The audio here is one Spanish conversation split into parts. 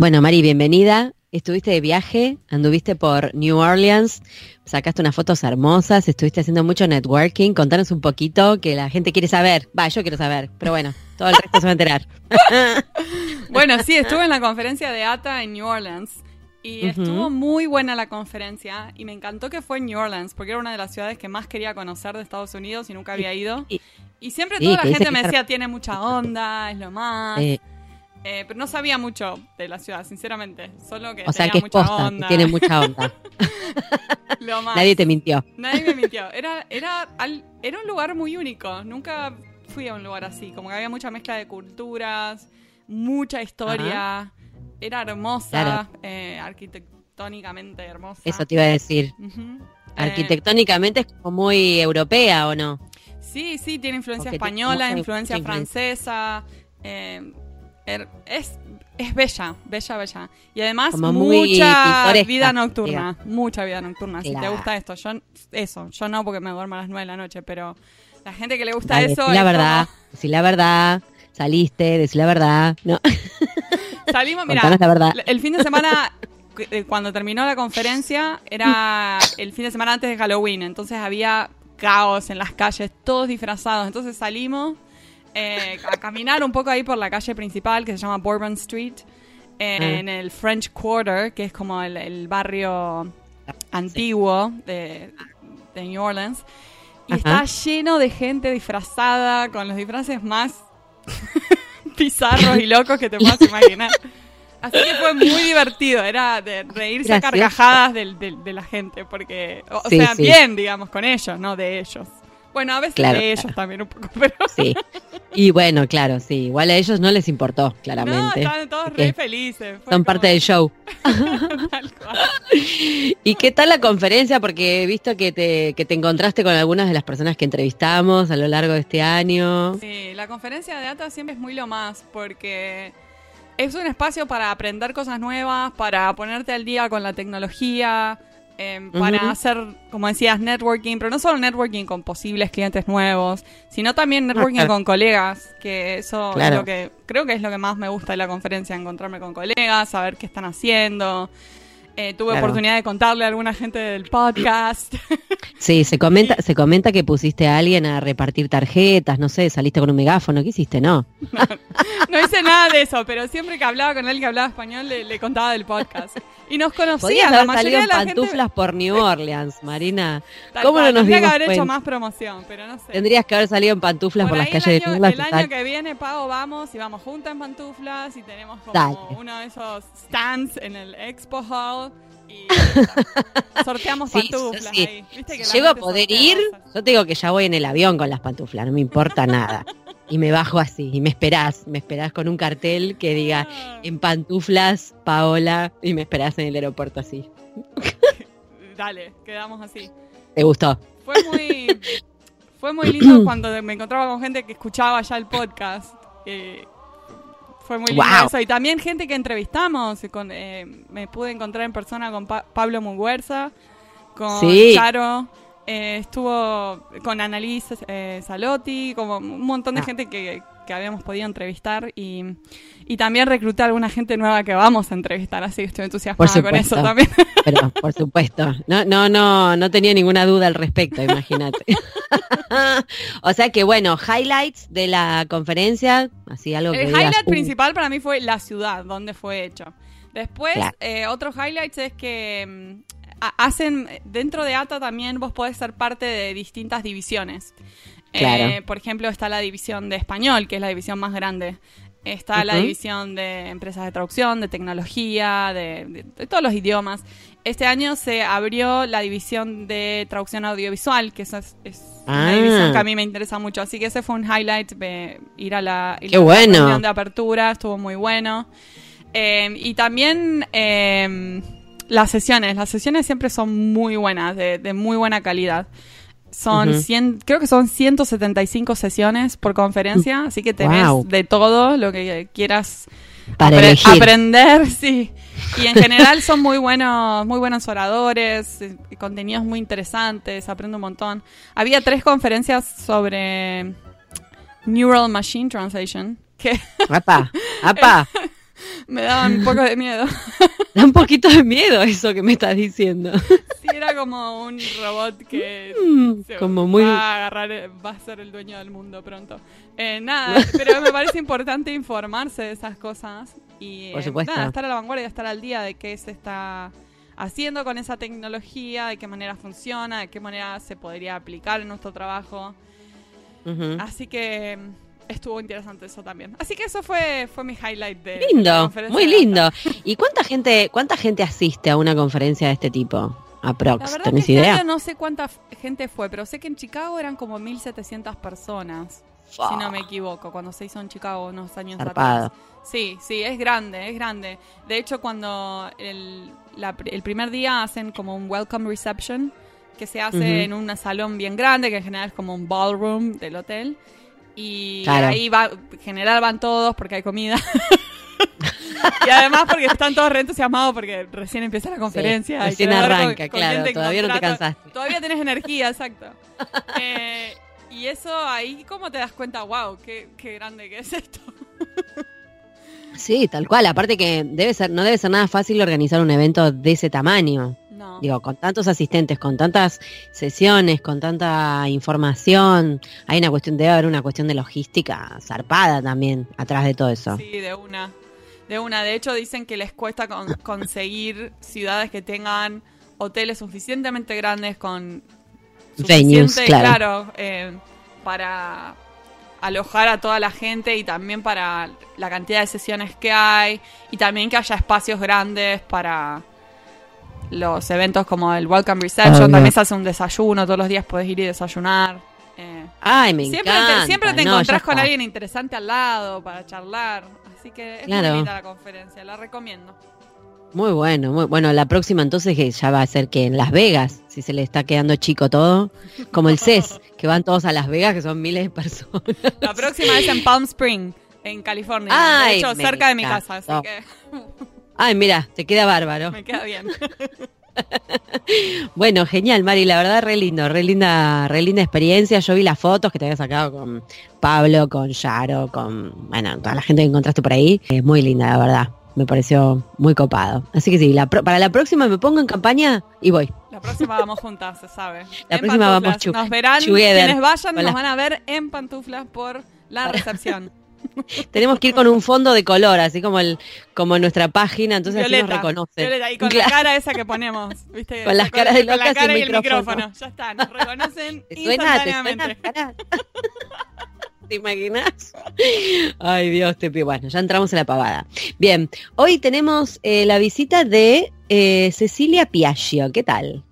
Bueno, Mari, bienvenida. Estuviste de viaje, anduviste por New Orleans, sacaste unas fotos hermosas, estuviste haciendo mucho networking. Contanos un poquito que la gente quiere saber. Va, yo quiero saber, pero bueno, todo el resto se va a enterar. bueno, sí, estuve en la conferencia de ATA en New Orleans. Y estuvo muy buena la conferencia y me encantó que fue en New Orleans porque era una de las ciudades que más quería conocer de Estados Unidos y nunca había ido. Y, siempre toda la gente me decía, tiene mucha onda, es lo más. Eh, pero no sabía mucho de la ciudad, sinceramente. Solo que o sea, que mucha onda. tiene mucha onda. Nadie te mintió. Nadie me mintió. Era, era, era un lugar muy único. Nunca fui a un lugar así. Como que había mucha mezcla de culturas, mucha historia. Era hermosa, eh, arquitectónicamente hermosa. Eso te iba a decir. Arquitectónicamente es como muy europea, ¿o no? Sí, sí, tiene influencia española, influencia francesa. Eh, es, es bella, bella, bella. Y además mucha vida nocturna, mucha vida nocturna. Si te gusta esto, yo eso, yo no porque me duermo a las 9 de la noche, pero la gente que le gusta eso... la verdad, si la verdad, saliste, decí la verdad, ¿no? Salimos, mira, la verdad. el fin de semana eh, cuando terminó la conferencia era el fin de semana antes de Halloween, entonces había caos en las calles, todos disfrazados, entonces salimos eh, a caminar un poco ahí por la calle principal que se llama Bourbon Street, eh, ah. en el French Quarter, que es como el, barrio antiguo de, New Orleans. Y está lleno de gente disfrazada, con los disfraces más bizarros y locos que te puedas imaginar. Así que fue muy divertido, era de reírse a carcajadas de, la gente, porque, o, sea, bien, digamos, con ellos, no de ellos. Bueno, a veces de ellos también un poco, pero... Sí. Y bueno, claro, sí. Igual a ellos no les importó, claramente. No, estaban todos re felices. son parte del show. tal cual. ¿Y qué tal la conferencia? Porque he visto que te, que te encontraste con algunas de las personas que entrevistamos a lo largo de este año. Sí, la conferencia de ATA siempre es muy lo más, porque es un espacio para aprender cosas nuevas, para ponerte al día con la tecnología Em, para hacer, como decías, networking, pero no solo networking con posibles clientes nuevos, sino también ah, networking con colegas, que eso es lo que creo que es lo que más me gusta de la conferencia, encontrarme con colegas, saber qué están haciendo. Eh, tuve oportunidad de contarle a alguna gente del podcast. Sí, se comenta, se comenta que pusiste a alguien a repartir tarjetas, no sé, saliste con un megáfono, ¿qué hiciste? No. No, hice nada de eso, pero siempre que hablaba con alguien que hablaba español le, contaba del podcast. Y nos conocían, la mayoría de la pantuflas por New Orleans, Marina. ¿Cómo no nos Tendría que haber hecho más promoción, pero no sé. Tendrías que haber salido en pantuflas por, las calles de New Orleans. El año que viene, Pau, vamos y vamos juntas en pantuflas y tenemos como uno de esos stands en el Expo Hall y sorteamos pantuflas ahí. Llego a poder ir, yo te digo que ya voy en el avión con las pantuflas, no me importa nada. Y me bajo así, y me esperás, me esperás con un cartel que diga ah. en pantuflas, Paola, y me esperás en el aeropuerto así. Dale, quedamos así. ¿Te gustó? Fue muy, fue muy lindo cuando me encontraba con gente que escuchaba ya el podcast. Eh, fue muy lindo eso. Y también gente que entrevistamos. Con, eh, me pude encontrar en persona con Pablo Muguerza, con Charo. Eh, estuvo con Annalise eh, Salotti, como un montón de ah. gente que, que, habíamos podido entrevistar y, y, también reclutar a alguna gente nueva que vamos a entrevistar, así que estoy entusiasmada con eso también. Pero, por supuesto, no, no, no, no tenía ninguna duda al respecto, imagínate. o sea que bueno, highlights de la conferencia, así algo que El highlight principal para mí fue la ciudad, donde fue hecho. Después, eh, otros highlights es que mm, hacen, dentro de ATA también vos podés ser parte de distintas divisiones. Eh, por ejemplo, está la división de español, que es la división más grande. Está la división de empresas de traducción, de tecnología, de, todos los idiomas. Este año se abrió la división de traducción audiovisual, que esa es, una división que a mí me interesa mucho. Así que ese fue un highlight, de ir a la, división de apertura, estuvo muy bueno. Eh, y también... Eh, las sesiones, las sesiones siempre son muy buenas, de, muy buena calidad. Son creo que son 175 sesiones por conferencia, así que tenés de todo lo que quieras Para aprender, sí. Y en general son muy buenos, muy buenos oradores, eh, contenidos muy interesantes, aprendo un montón. Había tres conferencias sobre Neural Machine Translation. Que ¡Apa! ¡Apa! me da un poco de miedo. da un poquito de miedo eso que me estás diciendo. Sí, era como un robot que mm, como muy... va a agarrar, va a ser el dueño del mundo pronto. Eh, nada, pero me parece importante informarse de esas cosas y Por supuesto. estar a la vanguardia, estar al día de qué se está haciendo con esa tecnología, de qué manera funciona, de qué manera se podría aplicar en nuestro trabajo. Así que estuvo interesante eso también. Así que eso fue, fue mi highlight de lindo, la conferencia. Muy lindo. ¿Y cuánta gente, cuánta gente asiste a una conferencia de este tipo? Aprox, ¿tenés este idea? no sé cuánta gente fue, pero sé que en Chicago eran como 1700 personas. Si no me equivoco, cuando se hizo en Chicago unos años atrás. Sí, sí, es grande, es grande. De hecho, cuando el, el primer día hacen como un welcome reception, que se hace en un salón bien grande, que en general es como un ballroom del hotel. Y ahí va, en general van todos porque hay comida. y además porque están todos re entusiasmados porque recién empieza la conferencia. recién arranca, claro, todavía no te cansaste. Todavía tienes energía, exacto. Eh, y eso ahí como te das cuenta, wow, qué, qué grande que es esto. sí, tal cual. Aparte que debe ser, no debe ser nada fácil organizar un evento de ese tamaño. Digo, con tantos asistentes, con tantas sesiones, con tanta información, hay una cuestión, debe haber una cuestión de logística zarpada también atrás de todo eso. Sí, de una. De una. De hecho, dicen que les cuesta conseguir ciudades que tengan hoteles suficientemente grandes con venues, claro, eh, para alojar a toda la gente y también para la cantidad de sesiones que hay y también que haya espacios grandes para los eventos como el Welcome Reception, también se hace un desayuno, todos los días puedes ir y desayunar. Eh, Ay, me siempre encanta. Te, siempre te encontrás con alguien interesante al lado para charlar. Así que es muy linda la conferencia, la recomiendo. Muy bueno, muy bueno. La próxima entonces que ya va a ser que en Las Vegas, si se le está quedando chico todo, como el CES, que van todos a Las Vegas, que son miles de personas. La próxima es en Palm Spring, en California. de hecho, cerca de mi casa, así que... Ay, mira, te queda bárbaro. Me queda bien. bueno, genial, Mari, la verdad, re lindo, re linda, re linda experiencia. Yo vi las fotos que te había sacado con Pablo, con Yaro, con, bueno, toda la gente que encontraste por ahí. Es muy linda, la verdad. Me pareció muy copado. Así que sí, para la próxima me pongo en campaña y voy. La próxima vamos juntas, se sabe. La próxima vamos Nos verán, quienes vayan nos van a ver en pantuflas por la recepción. Tenemos que ir con un fondo de color, así como el como nuestra página, entonces así nos reconocen. Violeta, y con la cara esa que ponemos, ¿viste? Con las caras de locas con la cara y, el micrófono. Ya está, nos reconocen instantáneamente. ¿Te imaginas? Ay, Dios, te pido. Bueno, ya entramos en la pavada. Bien, hoy tenemos eh, la visita de eh, Cecilia Piaggio. ¿Qué tal?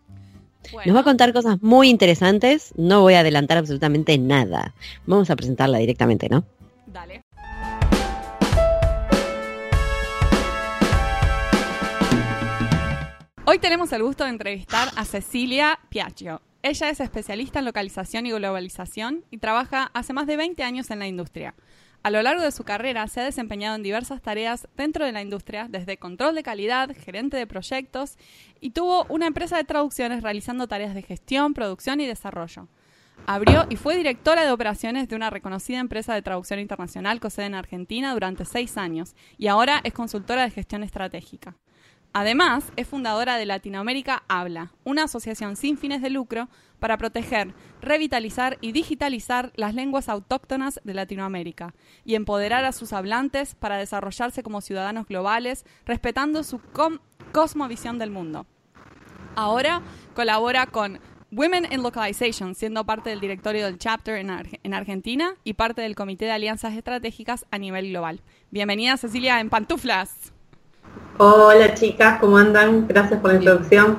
Nos va a contar cosas muy interesantes. No voy a adelantar absolutamente nada. Vamos a presentarla directamente, ¿no? Dale. Hoy tenemos el gusto de entrevistar a Cecilia Piaggio. Ella es especialista en localización y globalización y trabaja hace más de 20 años en la industria. A lo largo de su carrera se ha desempeñado en diversas tareas dentro de la industria, desde control de calidad, gerente de proyectos y tuvo una empresa de traducciones realizando tareas de gestión, producción y desarrollo. Abrió y fue directora de operaciones de una reconocida empresa de traducción internacional con sede en Argentina durante seis años y ahora es consultora de gestión estratégica. Además, es fundadora de Latinoamérica Habla, una asociación sin fines de lucro para proteger, revitalizar y digitalizar las lenguas autóctonas de Latinoamérica y empoderar a sus hablantes para desarrollarse como ciudadanos globales, respetando su cosmovisión del mundo. Ahora colabora con Women in Localization, siendo parte del directorio del chapter en, Argentina y parte del Comité de Alianzas Estratégicas a nivel global. Bienvenida Cecilia en Pantuflas. Hola chicas, ¿cómo andan? Gracias por la introducción.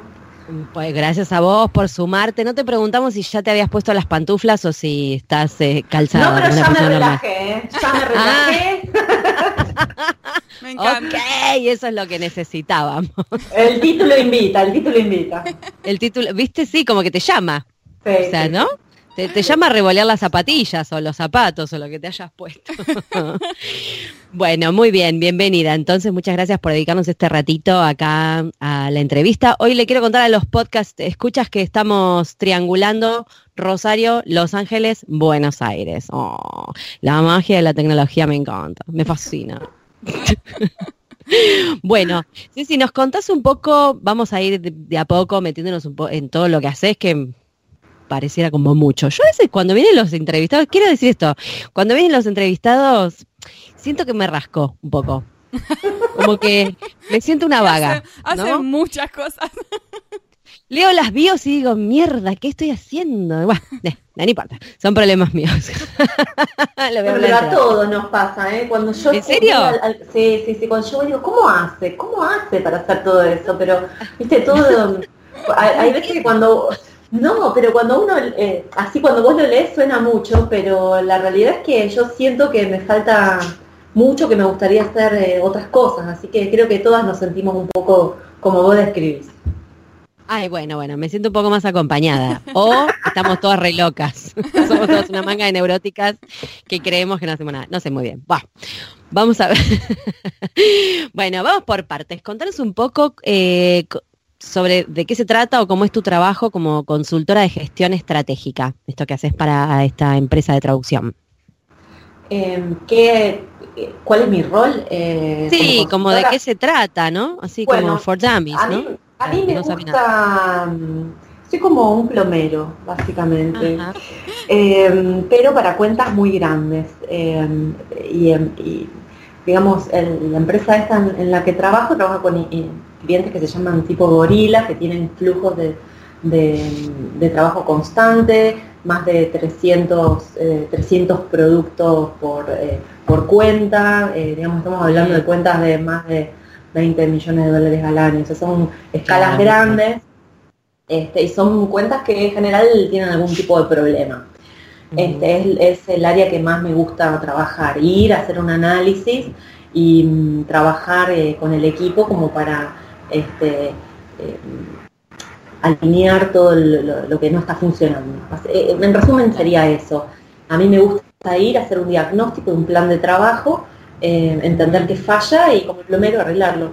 Pues gracias a vos por sumarte. No te preguntamos si ya te habías puesto las pantuflas o si estás eh, calzada. No, pero ya me relajé, ¿eh? ya me relajé. me encanta. Ok, eso es lo que necesitábamos. El título invita, el título invita. El título, viste, sí, como que te llama. Sí, o sea, ¿no? Te, llama a revolear las zapatillas o los zapatos o lo que te hayas puesto. bueno, muy bien, bienvenida. Entonces, muchas gracias por dedicarnos este ratito acá a la entrevista. Hoy le quiero contar a los podcast escuchas que estamos triangulando Rosario, Los Ángeles, Buenos Aires. Oh, la magia de la tecnología me encanta, me fascina. bueno, si nos contás un poco, vamos a ir de, a poco metiéndonos un poco en todo lo que haces, que pareciera como mucho. Yo a veces cuando vienen los entrevistados, quiero decir esto, cuando vienen los entrevistados, siento que me rasco un poco. Como que me siento una vaga. Hace, muchas cosas. Leo las bios y digo, mierda, ¿qué estoy haciendo? Bueno, no, importa, son problemas míos. Pero a todos nos pasa, ¿eh? Cuando yo ¿En serio? sí, sí, sí, cuando yo digo, ¿cómo hace? ¿Cómo hace para hacer todo eso? Pero, viste, todo... hay, veces que cuando... No, pero cuando uno, eh, así cuando vos lo lees suena mucho, pero la realidad es que yo siento que me falta mucho, que me gustaría hacer eh, otras cosas, así que creo que todas nos sentimos un poco como vos describís. Ay, bueno, bueno, me siento un poco más acompañada. O estamos todas re locas. Somos todas una manga de neuróticas que creemos que no hacemos nada. No sé muy bien. vamos a ver. bueno, vamos por partes. Contanos un poco eh, sobre de qué se trata o cómo es tu trabajo como consultora de gestión estratégica, esto que haces para esta empresa de traducción. Em, ¿qué, ¿Cuál es mi rol? Eh, sí, como, de qué se trata, ¿no? Así como for dummies, ¿no? A mí me gusta, mm, soy como un plomero, básicamente, em, pero para cuentas muy grandes. Em, em, y, digamos, la empresa esta en, la que trabajo, trabajo con clientes que se llaman tipo gorila, que tienen flujos de, trabajo constante, más de 300, 300 eh, productos por, eh, por cuenta, eh, digamos, estamos hablando de cuentas de más de 20 millones de dólares al año. O sea, son escalas grandes este, y son cuentas que en general tienen algún tipo de problema. Este es, el área que más me gusta trabajar, ir a hacer un análisis y mm, trabajar eh, con el equipo como para este, eh, alinear todo lo, que no está funcionando. Eh, en resumen sería eso. A mí me gusta ir a hacer un diagnóstico, un plan de trabajo eh, entender que falla y como plomero arreglarlo.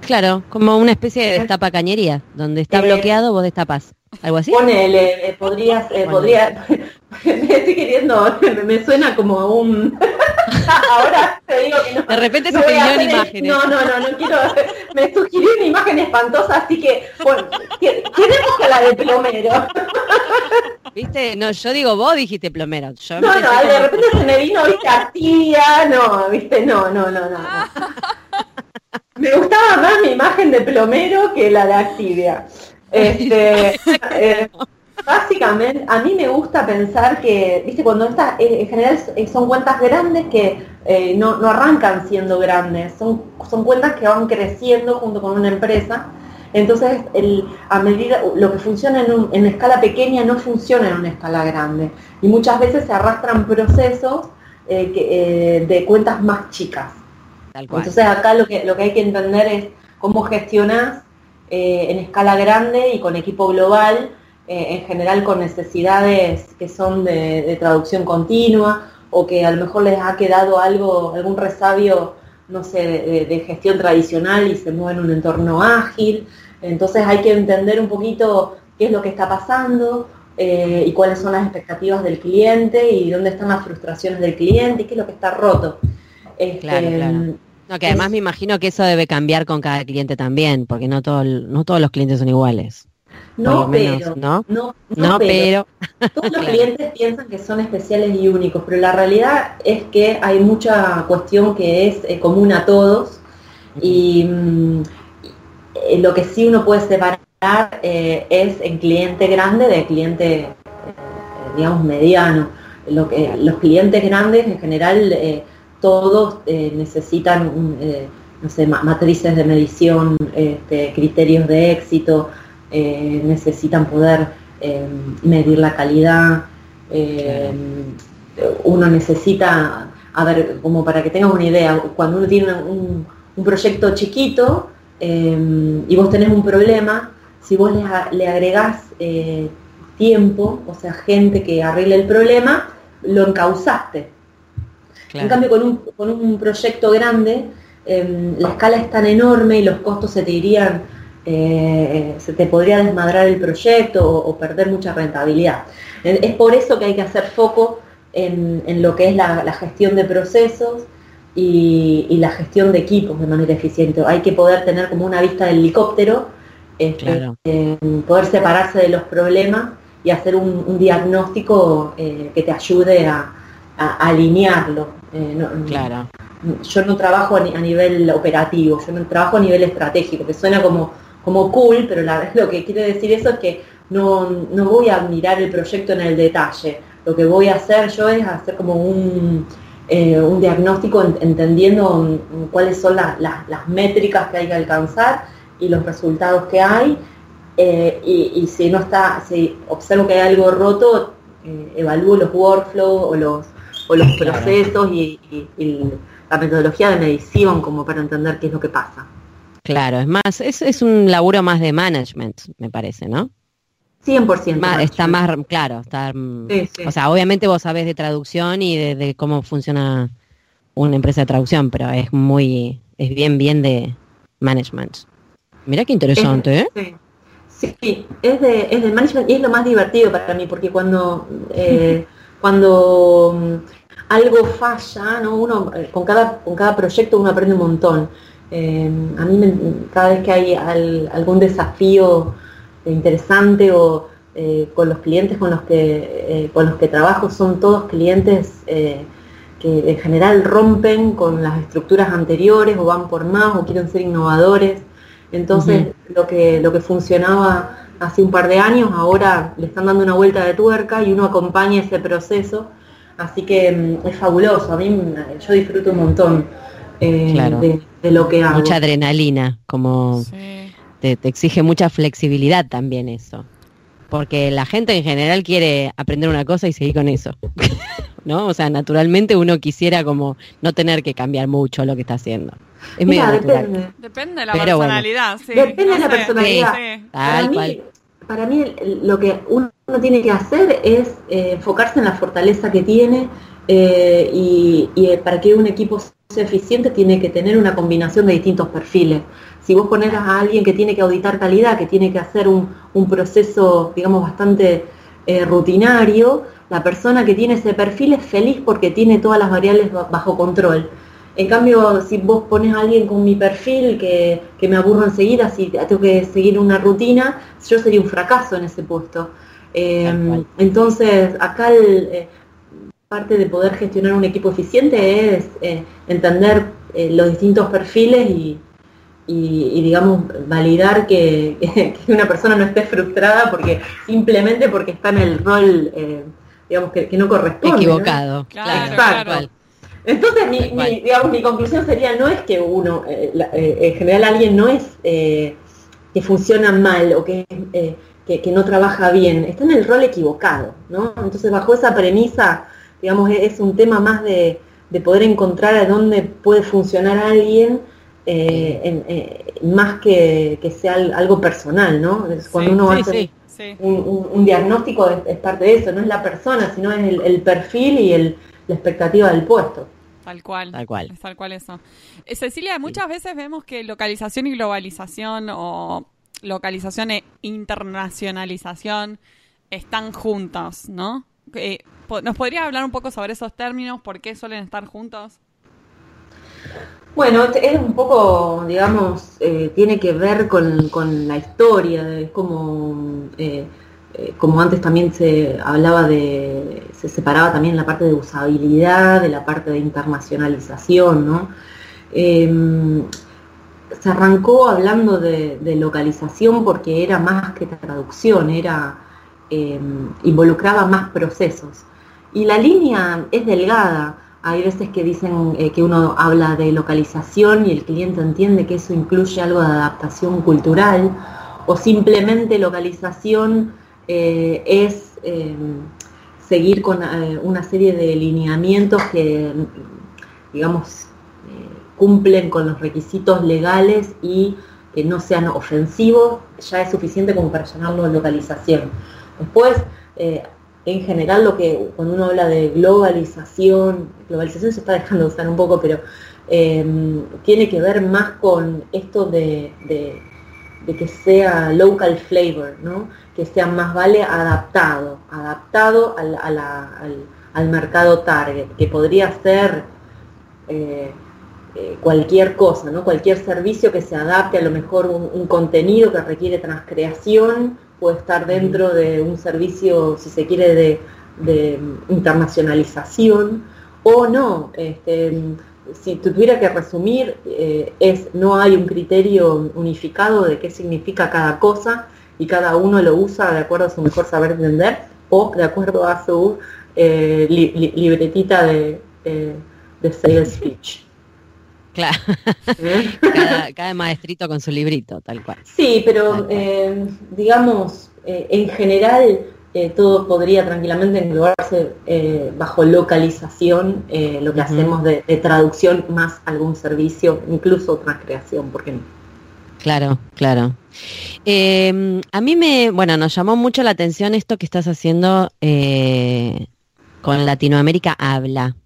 Claro, como una especie de destapacañería, donde está eh, bloqueado vos destapas. ¿Algo así? Ponele, eh, podrías, podría, me estoy queriendo, me suena como un... Ahora te digo que no. De repente se pidió imágenes. No, no, no, no quiero, me sugirió una imagen espantosa, así que, bueno, queremos que la de plomero. ¿Viste? No, yo digo, vos dijiste plomero. no, no, de repente se me vino, viste, Artía, no, viste, no, no, no, no. Me gustaba más mi imagen de plomero que la de Activia. Este, eh, básicamente, a mí me gusta pensar que, viste, cuando está, eh, en general eh, son cuentas grandes que no, no, arrancan siendo grandes, son, son cuentas que van creciendo junto con una empresa entonces, a medida, lo que funciona en, escala pequeña no funciona en una escala grande. Y muchas veces se arrastran procesos eh, eh, de cuentas más chicas. Entonces, acá lo que, lo que hay que entender es cómo gestionas eh, en escala grande y con equipo global, en general con necesidades que son de, traducción continua o que a lo mejor les ha quedado algo, algún resabio no sé, de, gestión tradicional y se mueve en un entorno ágil. Entonces hay que entender un poquito qué es lo que está pasando eh, y cuáles son las expectativas del cliente y dónde están las frustraciones del cliente y qué es lo que está roto. Este, claro, claro. Que además me imagino que eso debe cambiar con cada cliente también, porque no, todo, no todos los clientes son iguales. No, pero, ¿no? No, pero. Todos los clientes piensan que son especiales y únicos, pero la realidad es que hay mucha cuestión que es eh, común a todos y, mm, eh, lo que sí uno puede separar eh, es en cliente grande de cliente, digamos, mediano. Lo que, los clientes grandes en general todos necesitan, no sé, matrices de medición, este, criterios de éxito, necesitan poder medir la calidad. uno necesita, a ver, como para que tengas una idea, cuando uno tiene un, un proyecto chiquito, Em, y vos tenés un problema, si vos le, agregás eh, tiempo, o sea, gente que arregle el problema, lo encausaste. En cambio, con un, con un proyecto grande, la escala es tan enorme y los costos se te irían, eh, se te podría desmadrar el proyecto o, perder mucha rentabilidad. Es por eso que hay que hacer foco en, lo que es la, la gestión de procesos, y, la gestión de equipos de manera eficiente. Hay que poder tener como una vista del helicóptero, este, eh, poder separarse de los problemas y hacer un, diagnóstico eh, que te ayude a, alinearlo. Eh, claro. Yo no trabajo a, nivel operativo, yo no trabajo a nivel estratégico, que suena como, como cool, pero la, lo que quiere decir eso es que no, no voy a mirar el proyecto en el detalle. Lo que voy a hacer yo es hacer como un, eh, un diagnóstico entendiendo cuáles son las métricas que hay que alcanzar y los resultados que hay. Eh, y, si no está, si observo que hay algo roto, eh, evalúo los workflows o los, o los procesos y, la metodología de medición como para entender qué es lo que pasa. Claro, es más, es, es un laburo más de management, me parece, ¿no? 100%. está más claro. Está, mm, O sea, obviamente vos sabés de traducción y de, cómo funciona una empresa de traducción, pero es muy, es bien, bien de management. Mira qué interesante, ¿eh? Sí. es, de, es de management y es lo más divertido para mí, porque cuando, eh, cuando mm, algo falla, ¿no? Uno, eh, con cada, con cada proyecto uno aprende un montón. Eh, a mí cada vez que hay algún desafío interesante o eh, con los clientes con los que eh, con los que trabajo son todos clientes eh, que en general rompen con las estructuras anteriores o van por más o quieren ser innovadores. Entonces lo que lo que funcionaba hace un par de años ahora le están dando una vuelta de tuerca y uno acompaña ese proceso. Así que mm, es fabuloso, a mí yo disfruto un montón de, lo que hago. Mucha adrenalina, como te, exige mucha flexibilidad también eso. Porque la gente en general quiere aprender una cosa y seguir con eso. ¿No? O sea, naturalmente uno quisiera como no tener que cambiar mucho lo que está haciendo. Es depende. depende de la personalidad, Depende de la personalidad. para, mí, para mí lo que uno tiene que hacer es eh, enfocarse en la fortaleza que tiene eh, y, y, eh, para que un equipo sea eficiente tiene que tener una combinación de distintos perfiles si vos pones a alguien que tiene que auditar calidad, que tiene que hacer un, proceso, digamos, bastante eh, rutinario, la persona que tiene ese perfil es feliz porque tiene todas las variables bajo control. En cambio, si vos pones a alguien con mi perfil que, me aburro enseguida, si tengo que seguir una rutina, yo sería un fracaso en ese puesto. Em, entonces, acá eh, parte de poder gestionar un equipo eficiente es eh, entender los distintos perfiles y, y, digamos, validar que, una persona no esté frustrada porque simplemente porque está en el rol, eh, digamos, que, no corresponde. Equivocado, Claro, Entonces, mi, digamos, mi conclusión sería, no es que uno, eh, eh, en general alguien no es que funciona mal o que, que, no trabaja bien, está en el rol equivocado, ¿no? Entonces, bajo esa premisa, digamos, es un tema más de, de poder encontrar a dónde puede funcionar alguien eh, eh, más que, sea algo personal, ¿no? cuando uno hace un, diagnóstico es, parte de eso, no es la persona, sino es el, perfil y el, la expectativa del puesto. Tal cual. Tal cual. Es tal cual eso. Eh, Cecilia, muchas veces vemos que localización y globalización o localización e internacionalización están juntos, ¿no? ¿Nos podría hablar un poco sobre esos términos? ¿Por qué suelen estar juntos? Bueno, es un poco, digamos, eh, tiene que ver con, la historia, es como, eh, eh, como antes también se hablaba de, se separaba también la parte de usabilidad de la parte de internacionalización, ¿no? Em, se arrancó hablando de, localización porque era más que traducción, era em, involucraba más procesos. Y la línea es delgada hay veces que dicen eh, que uno habla de localización y el cliente entiende que eso incluye algo de adaptación cultural o simplemente localización eh, es em, seguir con eh, una serie de lineamientos que, digamos, cumplen con los requisitos legales y que no sean ofensivos, ya es suficiente como para llamarlo localización. Después, en general lo que cuando uno habla de globalización, globalización se está dejando de usar un poco, pero em, tiene que ver más con esto de, que sea local flavor, ¿no? que sea más vale adaptado, adaptado al, al, mercado target, que podría ser, eh, eh, cualquier cosa, ¿no? Cualquier servicio que se adapte a lo mejor un, contenido que requiere transcreación puede estar dentro de un servicio, si se quiere, de, internacionalización o no. Este, si tuviera que resumir, eh, es no hay un criterio unificado de qué significa cada cosa y cada uno lo usa de acuerdo a su mejor saber entender o de acuerdo a su eh, libretita de, de sales speech. Claro. cada, maestrito con su librito, tal cual. Sí, pero eh, digamos, eh, en general eh, todo podría tranquilamente englobarse bajo localización, lo que hacemos de, traducción más algún servicio, incluso transcreación, ¿por qué no? Claro, claro. Em, a mí me, bueno, nos llamó mucho la atención esto que estás haciendo con Latinoamérica Habla.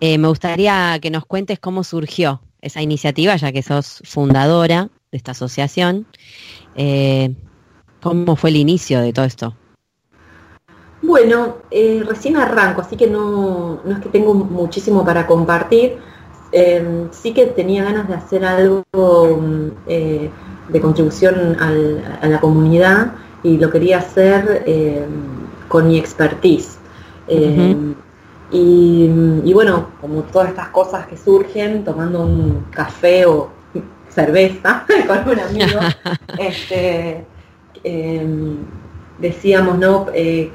Eh, me gustaría que nos cuentes cómo surgió esa iniciativa, ya que sos fundadora de esta asociación. Eh, ¿Cómo fue el inicio de todo esto? Bueno, eh, recién arranco, así que no, es que tengo muchísimo para compartir. Em, sí que tenía ganas de hacer algo de contribución a la comunidad y lo quería hacer em, con mi expertise. Y, bueno, como todas estas cosas que surgen, tomando un café o cerveza con un amigo, este, em, decíamos, ¿no? Eh,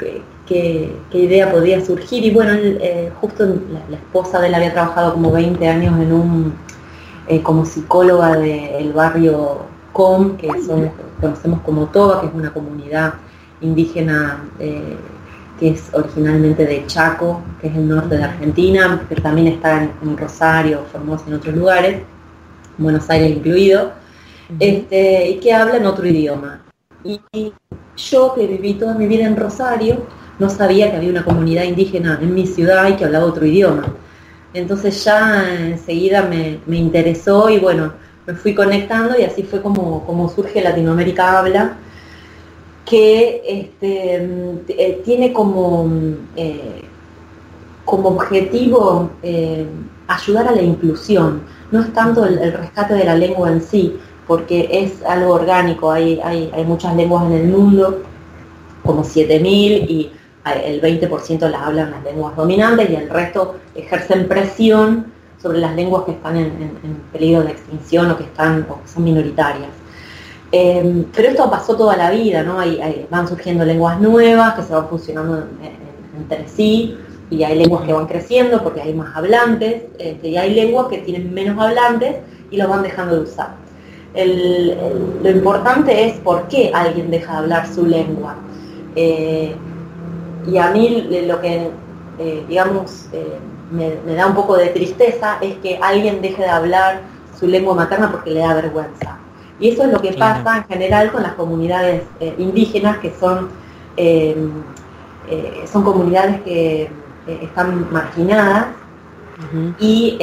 qué, idea podía surgir. Y bueno, eh, justo la, esposa de él había trabajado como 20 años en un, eh, como psicóloga del barrio Com, que son, conocemos como Toba, que es una comunidad indígena que es originalmente de Chaco, que es el norte de Argentina, pero también está en, Rosario, Formosa, en otros lugares, Buenos Aires incluido, este, y que habla en otro idioma. Y, yo que viví toda mi vida en Rosario, no sabía que había una comunidad indígena en mi ciudad y que hablaba otro idioma. Entonces ya enseguida me, me interesó y bueno, me fui conectando y así fue como, como surge Latinoamérica Habla, que este, eh, tiene como, eh, como objetivo eh, ayudar a la inclusión. No es tanto el, rescate de la lengua en sí, porque es algo orgánico. Hay, hay, muchas lenguas en el mundo, como 7.000, y el 20% las hablan las lenguas dominantes y el resto ejercen presión sobre las lenguas que están en, peligro de extinción o que, están, o que son minoritarias. Em, pero esto pasó toda la vida, ¿no? Van surgiendo lenguas nuevas que se van fusionando entre sí y hay lenguas que van creciendo porque hay más hablantes este, y hay lenguas que tienen menos hablantes y los van dejando de usar. lo importante es por qué alguien deja de hablar su lengua. Eh, y a mí lo que, eh, digamos, eh, me da un poco de tristeza es que alguien deje de hablar su lengua materna porque le da vergüenza. Y eso es lo que pasa en general con las comunidades eh, indígenas, que son, em, eh, son comunidades que eh, están marginadas y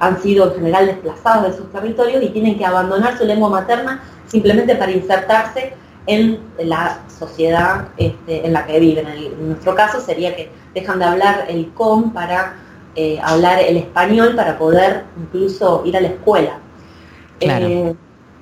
han sido en general desplazados de sus territorios y tienen que abandonar su lengua materna simplemente para insertarse en la sociedad este, en la que viven. En, nuestro caso sería que dejan de hablar el com para hablar el español para poder incluso ir a la escuela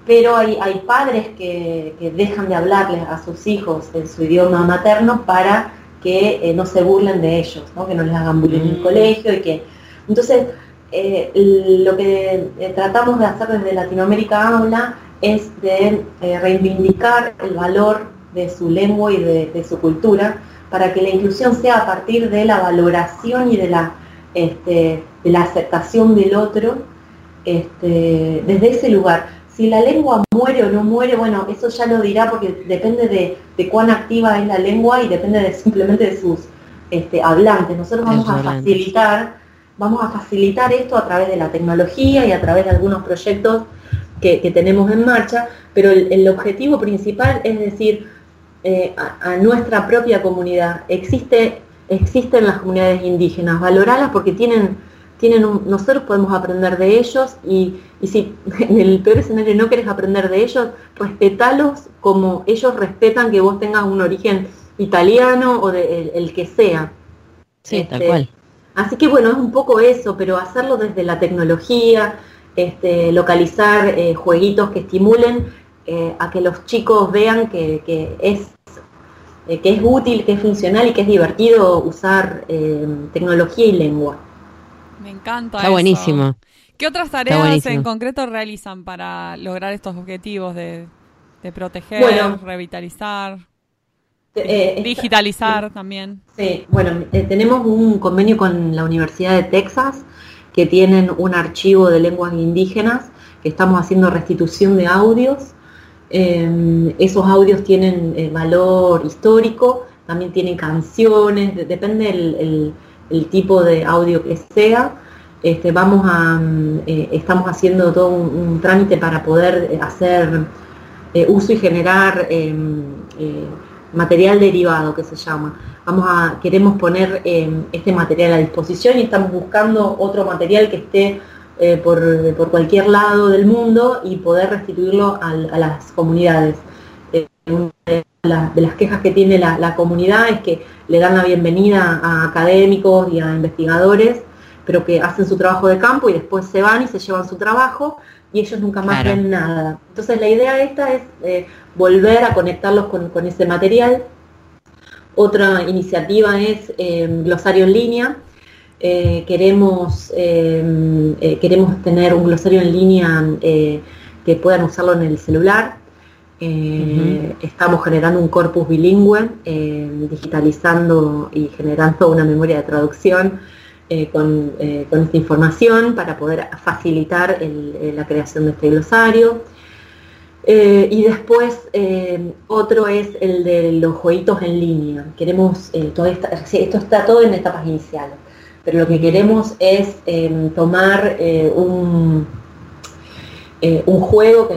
pero hay, padres que, dejan de hablarles a sus hijos en su idioma materno para que eh, no se burlen de ellos, que no les hagan bullying en el mm. colegio y que... Entonces, eh, lo que eh, tratamos de hacer desde Latinoamérica Habla es de reivindicar el valor de su lengua y de, su cultura para que la inclusión sea a partir de la valoración y de la, este, de la aceptación del otro este, desde ese lugar si la lengua muere o no muere, bueno, eso ya lo dirá porque depende de, cuán activa es la lengua y depende de, simplemente de sus este, hablantes. Nosotros vamos a facilitar, vamos a facilitar esto a través de la tecnología y a través de algunos proyectos que, tenemos en marcha, pero el, objetivo principal es decir eh, a, nuestra propia comunidad, existe, existen las comunidades indígenas, valorarlas porque tienen tienen nosotros podemos aprender de ellos y, si en el peor escenario no quieres aprender de ellos, respetalos como ellos respetan que vos tengas un origen italiano o de, el, que sea. Sí, tal este, cual. Así que bueno, es un poco eso, pero hacerlo desde la tecnología, este, localizar eh, jueguitos que estimulen eh, a que los chicos vean que, es, eh, que es útil, que es funcional y que es divertido usar tecnología y lengua. Me encanta. Está buenísimo. ¿Qué otras tareas en concreto realizan para lograr estos objetivos de, proteger, revitalizar? digitalizar también. Sí, bueno, tenemos un convenio con la Universidad de Texas que tienen un archivo de lenguas indígenas, que estamos haciendo restitución de audios. Eh, esos audios tienen eh, valor histórico, también tienen canciones, depende el, tipo de audio que sea. Este, vamos a, eh, estamos haciendo todo un, trámite para poder hacer uso y generar material derivado que se llama. Vamos a, queremos poner em, este material a disposición y estamos buscando otro material que esté eh, por, cualquier lado del mundo y poder restituirlo a, las comunidades. Una de, las quejas que tiene la, comunidad es que le dan la bienvenida a académicos y a investigadores, pero que hacen su trabajo de campo y después se van y se llevan su trabajo y ellos nunca más ven nada. Entonces la idea esta es eh, volver a conectarlos con, ese material otra iniciativa es eh, glosario en línea. Eh, queremos, queremos tener un glosario en línea que puedan usarlo en el celular. Estamos generando un corpus bilingüe, digitalizando y generando una memoria de traducción con, esta información para poder facilitar la creación de este glosario. Eh, y después eh, otro es el de los jueguitos en línea. Queremos, eh, esto está todo en etapas iniciales, pero lo que queremos es tomar un, un juego que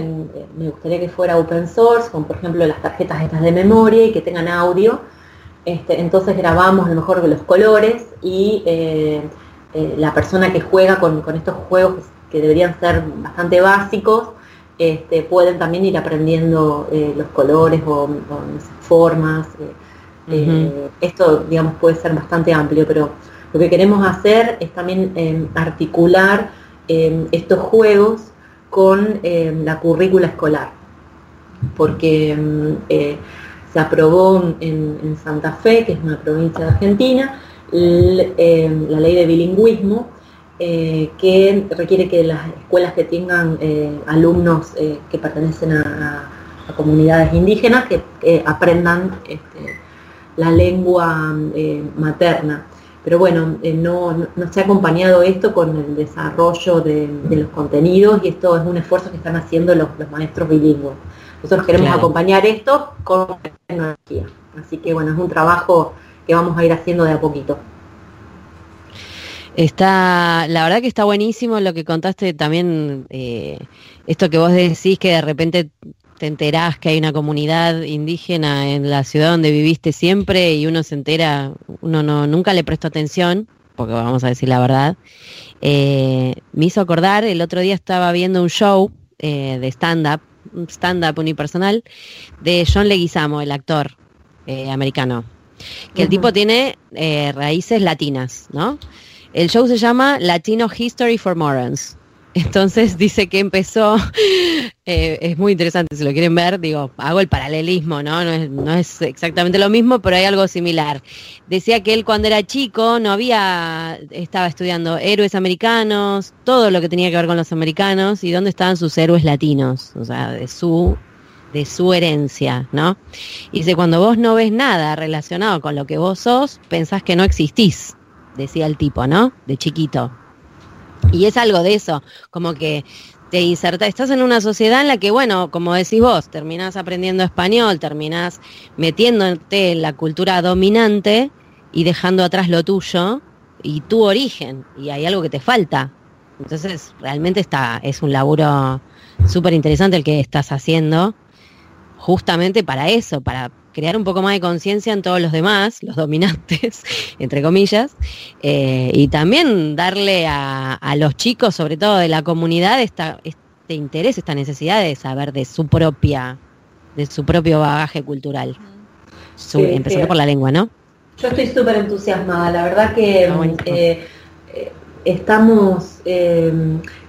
me gustaría que fuera open source, con por ejemplo las tarjetas estas de memoria y que tengan audio. Este, entonces grabamos a lo mejor los colores y la persona que juega con, estos juegos que deberían ser bastante básicos, este, pueden también ir aprendiendo eh, los colores o, formas. Eh, eh, esto, digamos, puede ser bastante amplio, pero lo que queremos hacer es también em, articular em, estos juegos con em, la currícula escolar, porque se aprobó en, Santa Fe, que es una provincia de Argentina, la ley de bilingüismo, eh, que requiere que las escuelas que tengan eh, alumnos eh, que pertenecen a, comunidades indígenas que aprendan este, la lengua materna. Pero bueno, no, se ha acompañado esto con el desarrollo de, los contenidos y esto es un esfuerzo que están haciendo los, maestros bilingües. Nosotros queremos acompañar esto con tecnología. Así que bueno, es un trabajo que vamos a ir haciendo de a poquito. Está, la verdad que está buenísimo lo que contaste también, eh, esto que vos decís que de repente te enterás que hay una comunidad indígena en la ciudad donde viviste siempre y uno se entera, uno no nunca le prestó atención, porque vamos a decir la verdad. Eh, me hizo acordar, el otro día estaba viendo un show eh, de stand-up, un stand-up unipersonal, de John Leguizamo, el actor americano, que el tipo tiene raíces latinas, ¿no? El show se llama Latino History for Morons. Entonces dice que empezó, eh, es muy interesante, si lo quieren ver, digo, hago el paralelismo, ¿no? No es, exactamente lo mismo, pero hay algo similar. Decía que él cuando era chico no había, estaba estudiando héroes americanos, todo lo que tenía que ver con los americanos y dónde estaban sus héroes latinos, o sea, de su de su herencia, ¿no? Y dice, cuando vos no ves nada relacionado con lo que vos sos, pensás que no existís decía el tipo, ¿no? De chiquito. Y es algo de eso, como que te insertas, estás en una sociedad en la que, bueno, como decís vos, terminás aprendiendo español, terminás metiéndote en la cultura dominante y dejando atrás lo tuyo y tu origen, y hay algo que te falta. Entonces, realmente está, es un laburo súper interesante el que estás haciendo, justamente para eso, para crear un poco más de conciencia en todos los demás, los dominantes, entre comillas, eh, y también darle a, los chicos, sobre todo de la comunidad, esta, este interés, esta necesidad de saber de su propia, de su propio bagaje cultural. empezando por la lengua, ¿no? Yo estoy súper entusiasmada, la verdad que eh, eh, estamos, eh,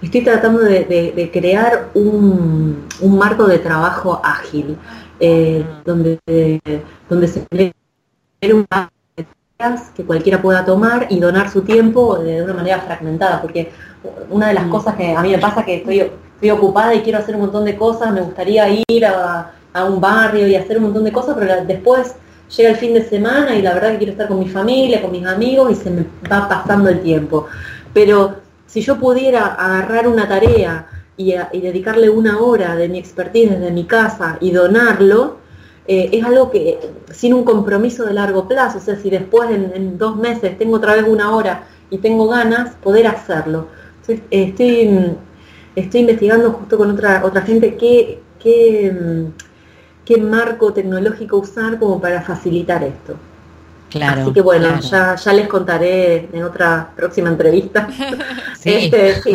estoy tratando de, crear un, marco de trabajo ágil, donde, donde se un que cualquiera pueda tomar y donar su tiempo de una manera fragmentada, porque una de las mm. cosas que a mí me pasa es que estoy, estoy ocupada y quiero hacer un montón de cosas, me gustaría ir a, a un barrio y hacer un montón de cosas, pero después llega el fin de semana y la verdad que quiero estar con mi familia, con mis amigos y se me va pasando el tiempo. Pero si yo pudiera agarrar una tarea y, dedicarle una hora de mi expertise desde mi casa y donarlo, eh, es algo que sin un compromiso de largo plazo, o sea, si después en, dos meses tengo otra vez una hora y tengo ganas, poder hacerlo. estoy, estoy investigando justo con otra, otra gente qué, qué qué marco tecnológico usar como para facilitar esto. Claro, Así que bueno, ya, ya les contaré en otra próxima entrevista este, si,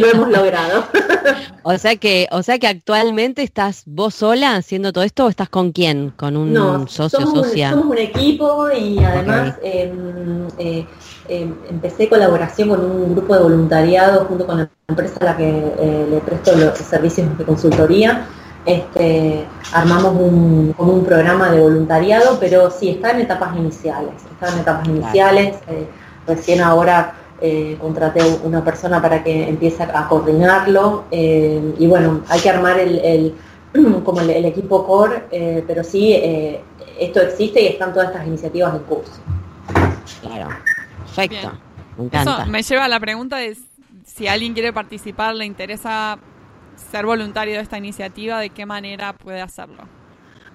lo hemos logrado. o sea que, o sea que actualmente estás vos sola haciendo todo esto o estás con quién? Con un socio social. Somos un equipo y además em, eh, em, empecé colaboración con un grupo de voluntariado junto con la empresa a la que eh, le presto los servicios de consultoría este, armamos un, como un programa de voluntariado, pero sí, está en etapas iniciales, está en etapas iniciales, eh, recién ahora eh, contraté una persona para que empiece a coordinarlo eh, y bueno, hay que armar el, como el, equipo core, pero sí, esto existe y están todas estas iniciativas en curso. Claro, perfecto. Me encanta. Eso me lleva a la pregunta de si alguien quiere participar, le interesa ser voluntario de esta iniciativa, ¿de qué manera puede hacerlo?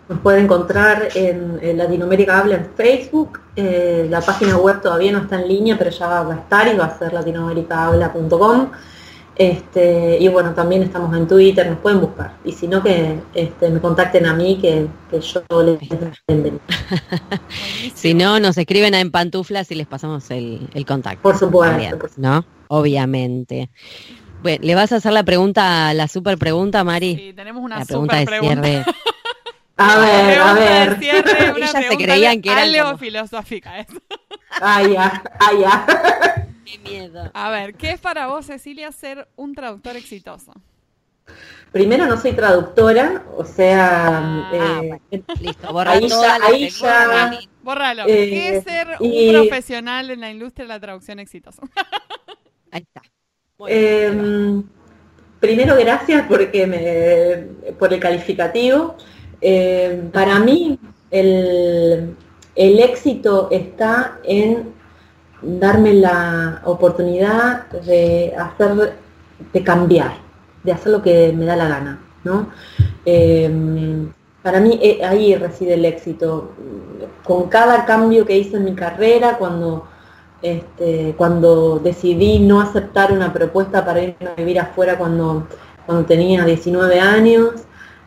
Nos puede encontrar en, Latinoamérica Habla en Facebook. Eh, la página web todavía no está en línea, pero ya va a estar y va a ser latinoamericahabla.com. Este, y bueno, también estamos en Twitter, nos pueden buscar. Y si no, que este, me contacten a mí, que, yo les Si no, nos escriben en pantuflas y les pasamos el, contacto. Por supuesto. ¿No? Obviamente. Bueno, ¿Le vas a hacer la pregunta, la super pregunta, Mari? Sí, tenemos una super pregunta. a ver, a ver. Ellas se creían que era algo filosófica. ¿eh? Ay, ya, ay, ya. Qué miedo. A ver, ¿qué es para vos, Cecilia, ser un traductor exitoso? Primero no soy traductora, o sea, ah, eh, listo, ahí ya, ahí ya, Bórralo. ¿Qué es eh, ser un profesional en la industria de la traducción exitosa? ahí está. Em, primero, gracias porque me, por el calificativo. Em, para mí, el, éxito está en darme la oportunidad de hacer, de cambiar, de hacer lo que me da la gana, ¿no? Em, para mí eh, ahí reside el éxito. Con cada cambio que hice en mi carrera, cuando este, cuando decidí no aceptar una propuesta para ir a vivir afuera cuando, cuando tenía 19 años,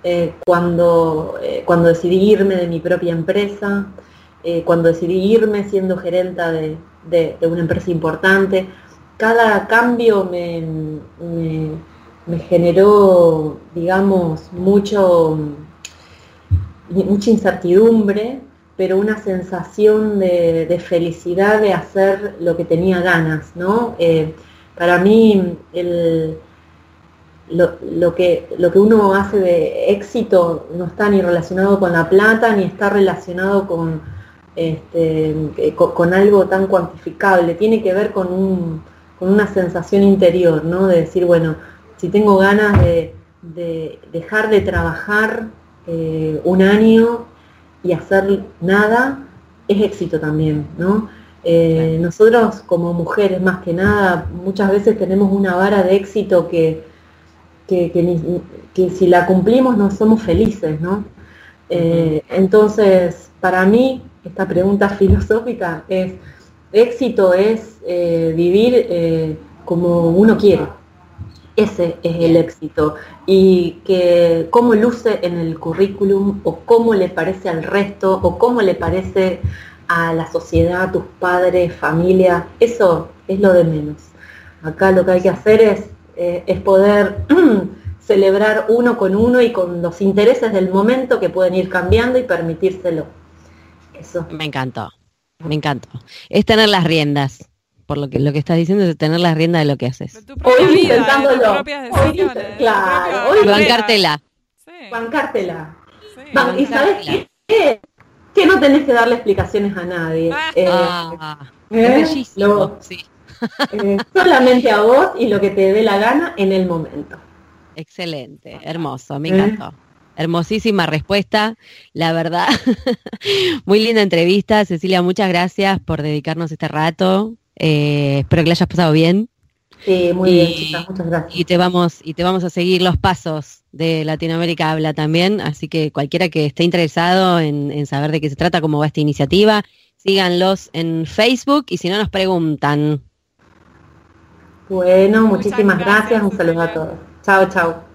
eh, cuando, eh, cuando decidí irme de mi propia empresa, eh, cuando decidí irme siendo gerenta de, una empresa importante, cada cambio me, me generó, digamos, mucho, mucha incertidumbre pero una sensación de, felicidad de hacer lo que tenía ganas, ¿no? Eh, para mí lo, que, lo que uno hace de éxito no está ni relacionado con la plata, ni está relacionado con, este, eh, con, algo tan cuantificable, tiene que ver con, una sensación interior, ¿no? De decir, bueno, si tengo ganas de, dejar de trabajar eh, un año y hacer nada es éxito también, ¿no? Eh, nosotros como mujeres más que nada muchas veces tenemos una vara de éxito que, que, si la cumplimos no somos felices, ¿no? Eh, entonces, para mí, esta pregunta filosófica es, éxito es eh, vivir como uno quiere, ese es el éxito. Y que cómo luce en el currículum o cómo le parece al resto o cómo le parece a la sociedad, a tus padres, familia, eso es lo de menos. Acá lo que hay que hacer es, eh, es poder celebrar uno con uno y con los intereses del momento que pueden ir cambiando y permitírselo. Eso. Me encantó. Me encanta. Es tener las riendas. Por lo que lo que estás diciendo es tener las riendas de lo que haces. Hoy intentándolo. claro. Hoy bancártela. Sí. Bancártela. ¿Y sabes qué? Que no tenés que darle explicaciones a nadie. Ah, eh, ah ¿eh? sí. Eh, solamente a vos y lo que te dé la gana en el momento. Excelente, hermoso, me encantó. Hermosísima respuesta, la verdad. Muy linda entrevista, Cecilia, muchas gracias por dedicarnos este rato. Eh, espero que le hayas pasado bien. Sí, muy bien, chicas, muchas gracias. Y te vamos, y te vamos a seguir los pasos de Latinoamérica Habla también, así que cualquiera que esté interesado en, en saber de qué se trata, cómo va esta iniciativa, síganlos en Facebook y si no nos preguntan. Bueno, muchísimas gracias, un saludo a todos. Chao, chao.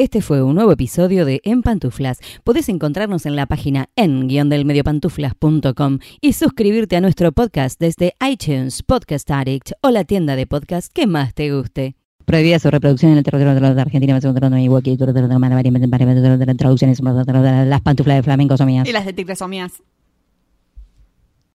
Este fue un nuevo episodio de En Pantuflas. Podés encontrarnos en la página en-delmediopantuflas.com y suscribirte a nuestro podcast desde iTunes, Podcast Addict o la tienda de podcast que más te guste. Prohibida su reproducción en el territorio de la Argentina, traducciones, las pantuflas de flamenco son mías. Y las de tigre son mías.